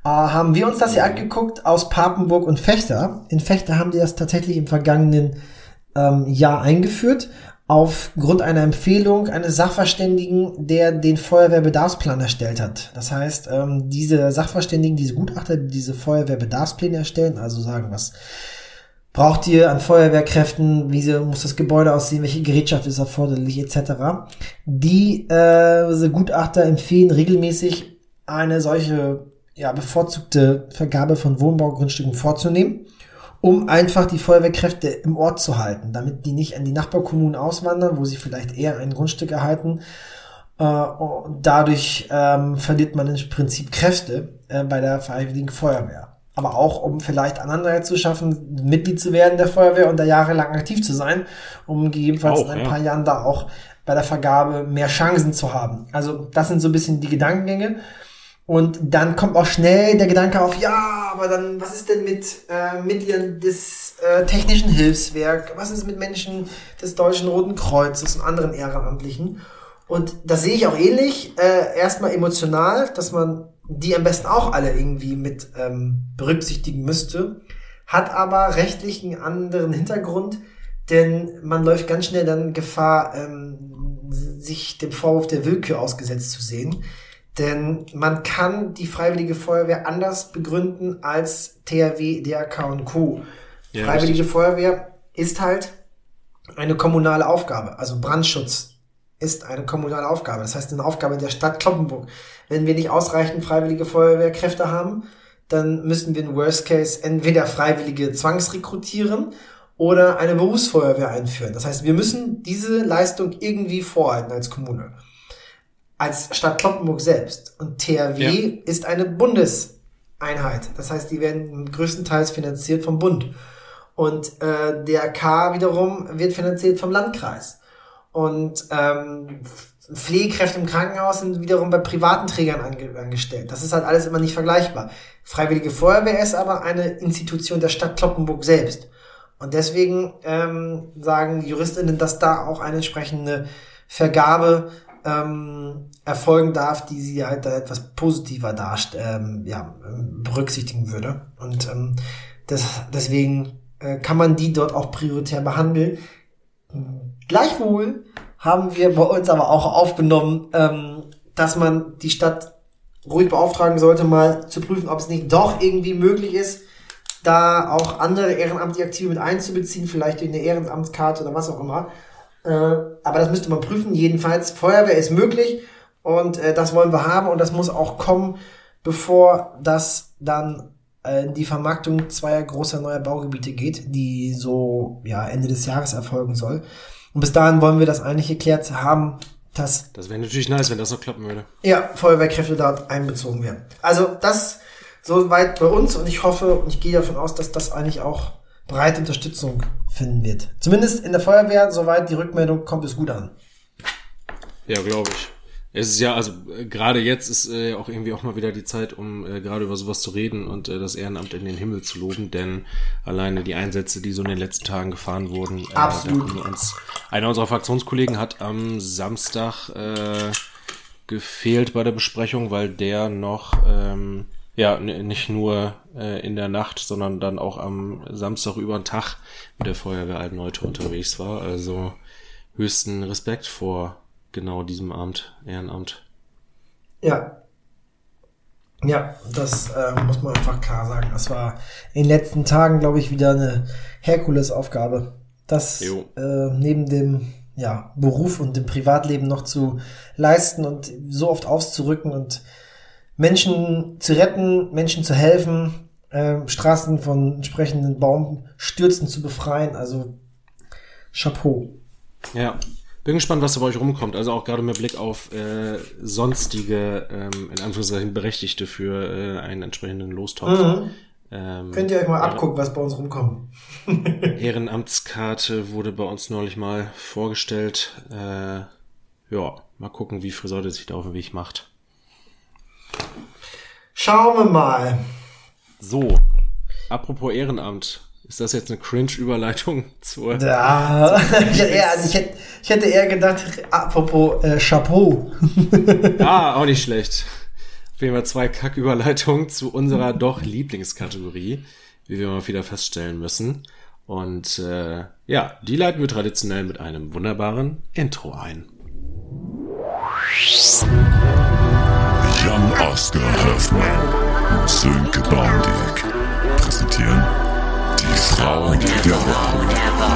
äh, haben wir uns das hier angeguckt aus Papenburg und Fechter. In Fechter haben die das tatsächlich im vergangenen ähm, Jahr eingeführt, aufgrund einer Empfehlung eines Sachverständigen, der den Feuerwehrbedarfsplan erstellt hat. Das heißt, ähm, diese Sachverständigen, diese Gutachter, die diese Feuerwehrbedarfspläne erstellen, also sagen, was braucht ihr an Feuerwehrkräften, wie muss das Gebäude aussehen, welche Gerätschaft ist erforderlich, etc. Die äh, Gutachter empfehlen regelmäßig eine solche ja, bevorzugte Vergabe von Wohnbaugrundstücken vorzunehmen, um einfach die Feuerwehrkräfte im Ort zu halten, damit die nicht an die Nachbarkommunen auswandern, wo sie vielleicht eher ein Grundstück erhalten. Äh, dadurch ähm, verliert man im Prinzip Kräfte äh, bei der Freiwilligen Feuerwehr aber auch um vielleicht einen Anreiz zu schaffen, Mitglied zu werden der Feuerwehr und da jahrelang aktiv zu sein, um gegebenenfalls auch, in ein ja. paar Jahren da auch bei der Vergabe mehr Chancen zu haben. Also das sind so ein bisschen die Gedankengänge. Und dann kommt auch schnell der Gedanke auf, ja, aber dann, was ist denn mit äh, Mitgliedern des äh, Technischen Hilfswerk? Was ist mit Menschen des Deutschen Roten Kreuzes und anderen Ehrenamtlichen? Und das sehe ich auch ähnlich. Äh, erstmal emotional, dass man die am besten auch alle irgendwie mit ähm, berücksichtigen müsste, hat aber rechtlich einen anderen Hintergrund, denn man läuft ganz schnell dann Gefahr, ähm, sich dem Vorwurf der Willkür ausgesetzt zu sehen. Denn man kann die Freiwillige Feuerwehr anders begründen als THW, DRK und Co. Ja, Freiwillige richtig. Feuerwehr ist halt eine kommunale Aufgabe. Also Brandschutz ist eine kommunale Aufgabe. Das heißt, eine Aufgabe der Stadt Kloppenburg. Wenn wir nicht ausreichend freiwillige Feuerwehrkräfte haben, dann müssen wir in Worst Case entweder Freiwillige zwangsrekrutieren oder eine Berufsfeuerwehr einführen. Das heißt, wir müssen diese Leistung irgendwie vorhalten als Kommune. Als Stadt Kloppenburg selbst. Und THW ja. ist eine Bundeseinheit. Das heißt, die werden größtenteils finanziert vom Bund. Und äh, der K wiederum wird finanziert vom Landkreis. Und ähm, Pflegekräfte im Krankenhaus sind wiederum bei privaten Trägern ange angestellt. Das ist halt alles immer nicht vergleichbar. Freiwillige Feuerwehr ist aber eine Institution der Stadt Kloppenburg selbst. Und deswegen ähm, sagen Juristinnen, dass da auch eine entsprechende Vergabe ähm, erfolgen darf, die sie halt da etwas positiver darst ähm, ja, berücksichtigen würde. Und ähm, das, deswegen äh, kann man die dort auch prioritär behandeln. Gleichwohl haben wir bei uns aber auch aufgenommen, ähm, dass man die Stadt ruhig beauftragen sollte, mal zu prüfen, ob es nicht doch irgendwie möglich ist, da auch andere ehrenamtliche Aktive mit einzubeziehen, vielleicht durch eine Ehrenamtskarte oder was auch immer. Äh, aber das müsste man prüfen. Jedenfalls, Feuerwehr ist möglich und äh, das wollen wir haben und das muss auch kommen, bevor das dann äh, die Vermarktung zweier großer neuer Baugebiete geht, die so ja Ende des Jahres erfolgen soll. Und bis dahin wollen wir das eigentlich geklärt haben, dass. Das wäre natürlich nice, wenn das noch klappen würde. Ja, Feuerwehrkräfte dort einbezogen werden. Also das soweit bei uns und ich hoffe und ich gehe davon aus, dass das eigentlich auch breite Unterstützung finden wird. Zumindest in der Feuerwehr, soweit die Rückmeldung kommt, es gut an. Ja, glaube ich. Es ist ja, also äh, gerade jetzt ist äh, auch irgendwie auch mal wieder die Zeit, um äh, gerade über sowas zu reden und äh, das Ehrenamt in den Himmel zu loben, denn alleine die Einsätze, die so in den letzten Tagen gefahren wurden, äh, Absolut. uns, einer unserer Fraktionskollegen hat am Samstag äh, gefehlt bei der Besprechung, weil der noch ähm, ja nicht nur äh, in der Nacht, sondern dann auch am Samstag über den Tag mit der Feuerwehr Altenleute unterwegs war. Also höchsten Respekt vor genau diesem Amt, Ehrenamt. Ja. Ja, das äh, muss man einfach klar sagen. Das war in den letzten Tagen, glaube ich, wieder eine Herkulesaufgabe. Das äh, neben dem ja, Beruf und dem Privatleben noch zu leisten und so oft auszurücken und Menschen zu retten, Menschen zu helfen, äh, Straßen von entsprechenden Baumstürzen zu befreien. Also Chapeau. Ja, bin gespannt, was da bei euch rumkommt. Also auch gerade mit Blick auf äh, sonstige, ähm, in Anführungszeichen Berechtigte für äh, einen entsprechenden Lostopf. Mhm. Ähm, Könnt ihr euch mal abgucken, was bei uns rumkommt. Ehrenamtskarte wurde bei uns neulich mal vorgestellt. Äh, ja, mal gucken, wie Friseute sich da auf den Weg macht. Schauen wir mal. So, apropos Ehrenamt. Ist das jetzt eine Cringe-Überleitung zur. Ja, ich, hätte eher, also ich, hätte, ich hätte eher gedacht, apropos äh, Chapeau. ah, auch nicht schlecht. Auf jeden Fall zwei Kack-Überleitungen zu unserer doch Lieblingskategorie, wie wir mal wieder feststellen müssen. Und äh, ja, die leiten wir traditionell mit einem wunderbaren Intro ein. Jan Oscar Hoffmann, Sönke Baumdick präsentieren die Frauen der Woche.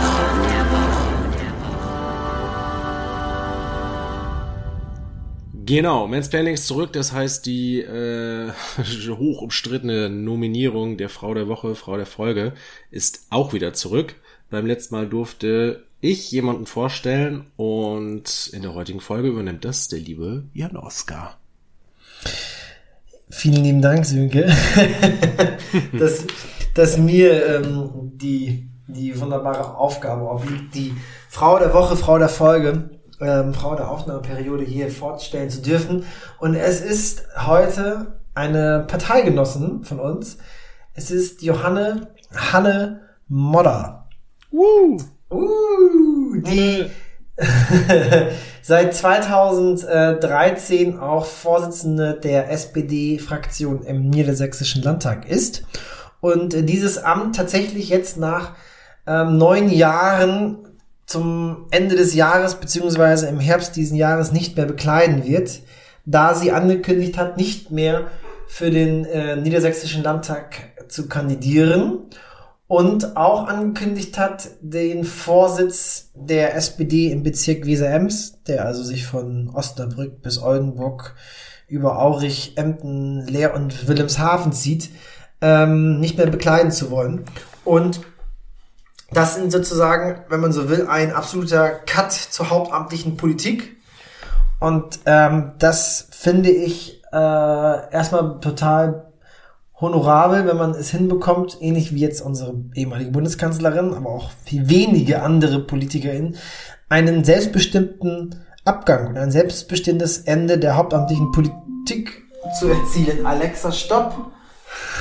Genau, Mansplaining ist zurück, das heißt die äh, hoch umstrittene Nominierung der Frau der Woche, Frau der Folge ist auch wieder zurück. Beim letzten Mal durfte ich jemanden vorstellen und in der heutigen Folge übernimmt das der liebe Jan Oskar. Vielen lieben Dank, Sönke, dass, dass mir ähm, die, die wunderbare Aufgabe obliegt, die Frau der Woche, Frau der Folge ähm, Frau der Aufnahmeperiode hier fortstellen zu dürfen. Und es ist heute eine Parteigenossin von uns. Es ist Johanne Hanne Modder. Woo! Uh, die seit 2013 auch Vorsitzende der SPD-Fraktion im Niedersächsischen Landtag ist und dieses Amt tatsächlich jetzt nach ähm, neun Jahren zum Ende des Jahres beziehungsweise im Herbst diesen Jahres nicht mehr bekleiden wird, da sie angekündigt hat, nicht mehr für den äh, Niedersächsischen Landtag zu kandidieren und auch angekündigt hat, den Vorsitz der SPD im Bezirk Weser-Ems, der also sich von Osterbrück bis Oldenburg über Aurich, Emden, Leer und Wilhelmshaven zieht, ähm, nicht mehr bekleiden zu wollen. Und das sind sozusagen, wenn man so will, ein absoluter Cut zur hauptamtlichen Politik. Und ähm, das finde ich äh, erstmal total honorabel, wenn man es hinbekommt, ähnlich wie jetzt unsere ehemalige Bundeskanzlerin, aber auch viel wenige andere PolitikerInnen, einen selbstbestimmten Abgang und ein selbstbestimmtes Ende der hauptamtlichen Politik zu erzielen. Alexa, stopp!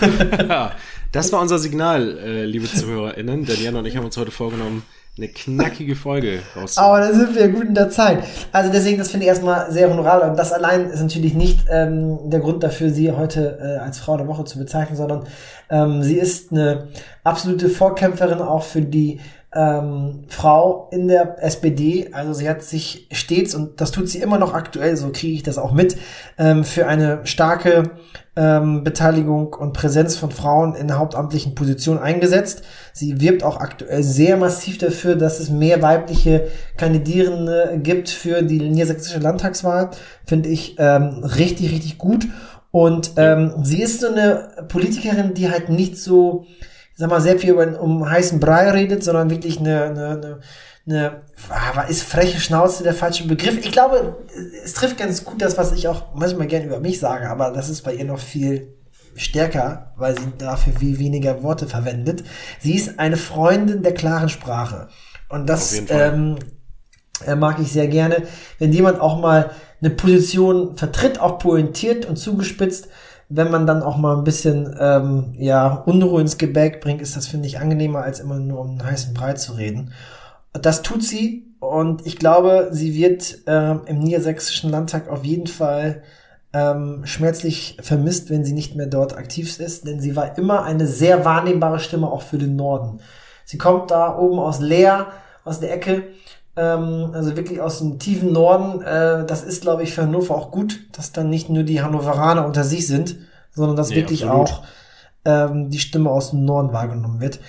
Das war unser Signal, äh, liebe ZuhörerInnen, denn und ich haben uns heute vorgenommen, eine knackige Folge rauszuholen. Aber da sind wir gut in der Zeit. Also deswegen, das finde ich erstmal sehr honorabel. Und das allein ist natürlich nicht ähm, der Grund dafür, sie heute äh, als Frau der Woche zu bezeichnen, sondern ähm, sie ist eine absolute Vorkämpferin auch für die ähm, Frau in der SPD. Also sie hat sich stets, und das tut sie immer noch aktuell, so kriege ich das auch mit, ähm, für eine starke ähm, Beteiligung und Präsenz von Frauen in hauptamtlichen Positionen eingesetzt. Sie wirbt auch aktuell sehr massiv dafür, dass es mehr weibliche Kandidierende gibt für die niedersächsische Landtagswahl. Finde ich ähm, richtig, richtig gut. Und ähm, sie ist so eine Politikerin, die halt nicht so sag mal, sehr viel über, um heißen Brei redet, sondern wirklich eine, eine, eine, eine ah, ist freche Schnauze der falsche Begriff. Ich glaube, es trifft ganz gut das, was ich auch manchmal gerne über mich sage, aber das ist bei ihr noch viel stärker, weil sie dafür viel weniger Worte verwendet. Sie ist eine Freundin der klaren Sprache. Und das ähm, äh, mag ich sehr gerne, wenn jemand auch mal eine Position vertritt, auch pointiert und zugespitzt, wenn man dann auch mal ein bisschen ähm, ja, Unruhe ins Gebäck bringt, ist das, finde ich, angenehmer, als immer nur um einen heißen Brei zu reden. Das tut sie und ich glaube, sie wird äh, im Niedersächsischen Landtag auf jeden Fall ähm, schmerzlich vermisst, wenn sie nicht mehr dort aktiv ist, denn sie war immer eine sehr wahrnehmbare Stimme auch für den Norden. Sie kommt da oben aus Leer, aus der Ecke ähm, also wirklich aus dem tiefen Norden. Äh, das ist, glaube ich, für Hannover auch gut, dass dann nicht nur die Hannoveraner unter sich sind, sondern dass nee, wirklich absolut. auch ähm, die Stimme aus dem Norden wahrgenommen wird.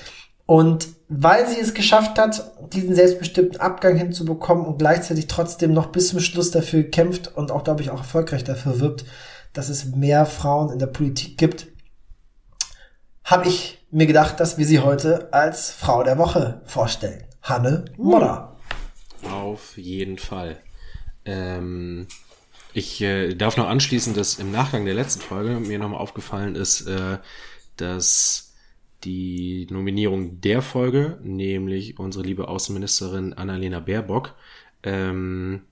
Und weil sie es geschafft hat, diesen selbstbestimmten Abgang hinzubekommen und gleichzeitig trotzdem noch bis zum Schluss dafür kämpft und auch, glaube ich, auch erfolgreich dafür wirbt, dass es mehr Frauen in der Politik gibt, habe ich mir gedacht, dass wir sie heute als Frau der Woche vorstellen. Hanne Modder. Auf jeden Fall. Ähm, ich äh, darf noch anschließen, dass im Nachgang der letzten Folge mir nochmal aufgefallen ist, äh, dass die Nominierung der Folge, nämlich unsere liebe Außenministerin Annalena Baerbock, ähm,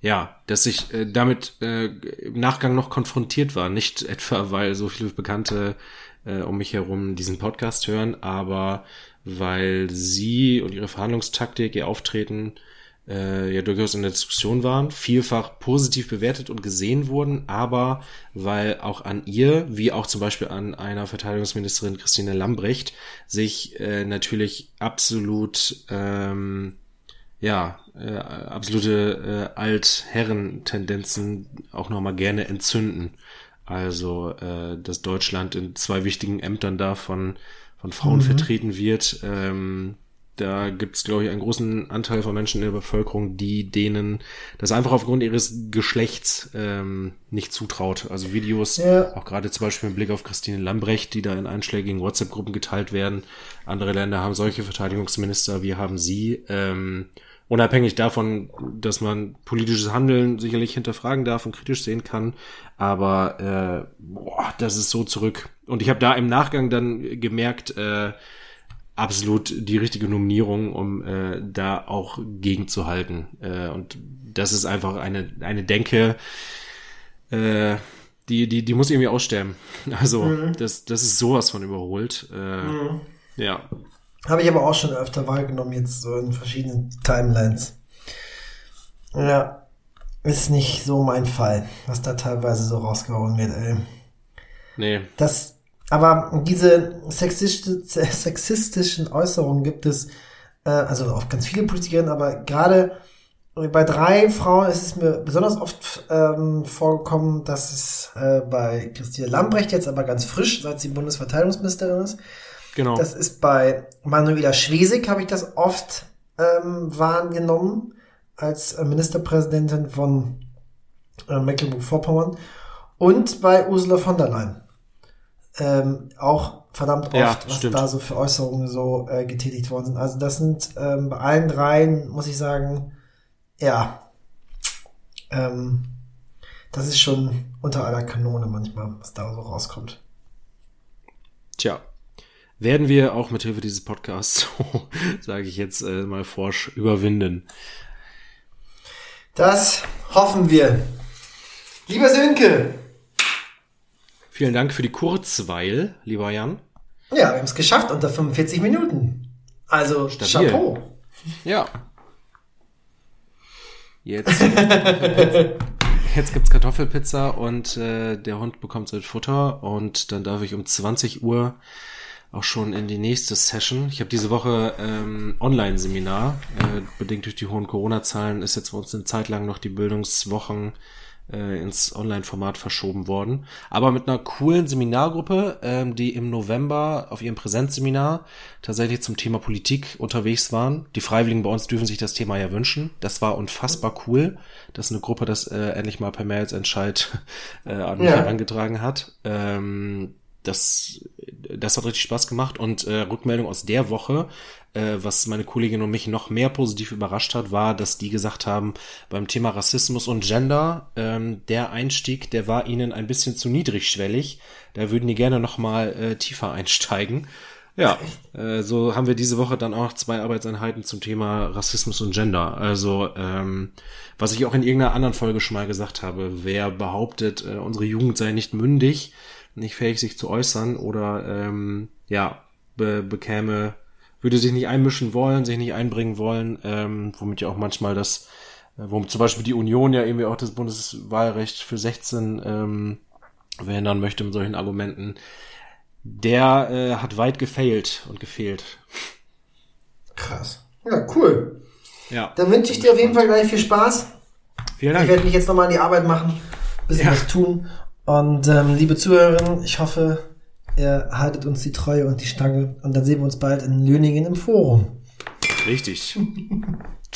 ja, dass ich äh, damit äh, im Nachgang noch konfrontiert war. Nicht etwa, weil so viele Bekannte äh, um mich herum diesen Podcast hören, aber weil sie und ihre Verhandlungstaktik, ihr Auftreten äh, ja durchaus in der Diskussion waren, vielfach positiv bewertet und gesehen wurden, aber weil auch an ihr, wie auch zum Beispiel an einer Verteidigungsministerin Christine Lambrecht, sich äh, natürlich absolut ähm, ja, äh, absolute äh, Altherren-Tendenzen auch nochmal gerne entzünden. Also, äh, dass Deutschland in zwei wichtigen Ämtern da von, Frauen mhm. vertreten wird, ähm, da gibt es, glaube ich, einen großen Anteil von Menschen in der Bevölkerung, die denen das einfach aufgrund ihres Geschlechts ähm, nicht zutraut. Also Videos, ja. auch gerade zum Beispiel mit Blick auf Christine Lambrecht, die da in einschlägigen WhatsApp-Gruppen geteilt werden. Andere Länder haben solche Verteidigungsminister, wir haben sie. Ähm, unabhängig davon, dass man politisches Handeln sicherlich hinterfragen darf und kritisch sehen kann, aber äh, boah, das ist so zurück. Und ich habe da im Nachgang dann gemerkt, äh, absolut die richtige Nominierung, um äh, da auch gegenzuhalten. Äh, und das ist einfach eine, eine Denke, äh, die, die, die muss irgendwie aussterben. Also, mhm. das, das ist sowas von überholt. Äh, mhm. Ja. Habe ich aber auch schon öfter wahrgenommen, jetzt so in verschiedenen Timelines. Ja, ist nicht so mein Fall, was da teilweise so rausgehauen wird, ey. Nee. Das aber diese sexistischen Äußerungen gibt es, äh, also auf ganz viele Politikerinnen, aber gerade bei drei Frauen ist es mir besonders oft ähm, vorgekommen, dass es äh, bei Christine Lambrecht jetzt aber ganz frisch, seit sie Bundesverteidigungsministerin ist. Genau. Das ist bei Manuela Schwesig, habe ich das oft ähm, wahrgenommen, als Ministerpräsidentin von äh, Mecklenburg-Vorpommern. Und bei Ursula von der Leyen ähm, auch verdammt oft, ja, was da so für Äußerungen so äh, getätigt worden sind. Also das sind ähm, bei allen dreien, muss ich sagen, ja, ähm, das ist schon unter aller Kanone manchmal, was da so rauskommt. Tja, werden wir auch mit Hilfe dieses Podcasts, so sage ich jetzt äh, mal forsch, überwinden. Das hoffen wir. Lieber Sönke, Vielen Dank für die Kurzweil, lieber Jan. Ja, wir haben es geschafft unter 45 Minuten. Also Stabil. Chapeau. Ja. Jetzt, jetzt gibt's Kartoffelpizza und äh, der Hund bekommt sein Futter und dann darf ich um 20 Uhr auch schon in die nächste Session. Ich habe diese Woche ähm, Online-Seminar. Äh, bedingt durch die hohen Corona-Zahlen ist jetzt bei uns eine Zeit lang noch die Bildungswochen äh, ins Online-Format verschoben worden. Aber mit einer coolen Seminargruppe, ähm, die im November auf ihrem Präsenzseminar tatsächlich zum Thema Politik unterwegs waren. Die Freiwilligen bei uns dürfen sich das Thema ja wünschen. Das war unfassbar cool, dass eine Gruppe das äh, endlich mal per Mailsentscheid äh, an mich ja. herangetragen hat. Ähm, das, das hat richtig Spaß gemacht und äh, Rückmeldung aus der Woche äh, was meine Kollegin und mich noch mehr positiv überrascht hat, war, dass die gesagt haben, beim Thema Rassismus und Gender, ähm, der Einstieg, der war ihnen ein bisschen zu niedrigschwellig. Da würden die gerne noch mal äh, tiefer einsteigen. Ja, äh, so haben wir diese Woche dann auch zwei Arbeitseinheiten zum Thema Rassismus und Gender. Also, ähm, was ich auch in irgendeiner anderen Folge schon mal gesagt habe, wer behauptet, äh, unsere Jugend sei nicht mündig, nicht fähig, sich zu äußern oder ähm, ja, be bekäme würde sich nicht einmischen wollen, sich nicht einbringen wollen, ähm, womit ja auch manchmal das, äh, womit zum Beispiel die Union ja irgendwie auch das Bundeswahlrecht für 16 ähm, verhindern möchte mit solchen Argumenten, der äh, hat weit gefailt und gefehlt. Krass. Ja, cool. Ja. Dann wünsche ich dir auf jeden Fall gleich viel Spaß. Vielen Dank. Ich werde mich jetzt nochmal an die Arbeit machen, bisschen ja. was tun. Und ähm, liebe Zuhörerinnen, ich hoffe, er haltet uns die Treue und die Stange und dann sehen wir uns bald in Löningen im Forum. Richtig.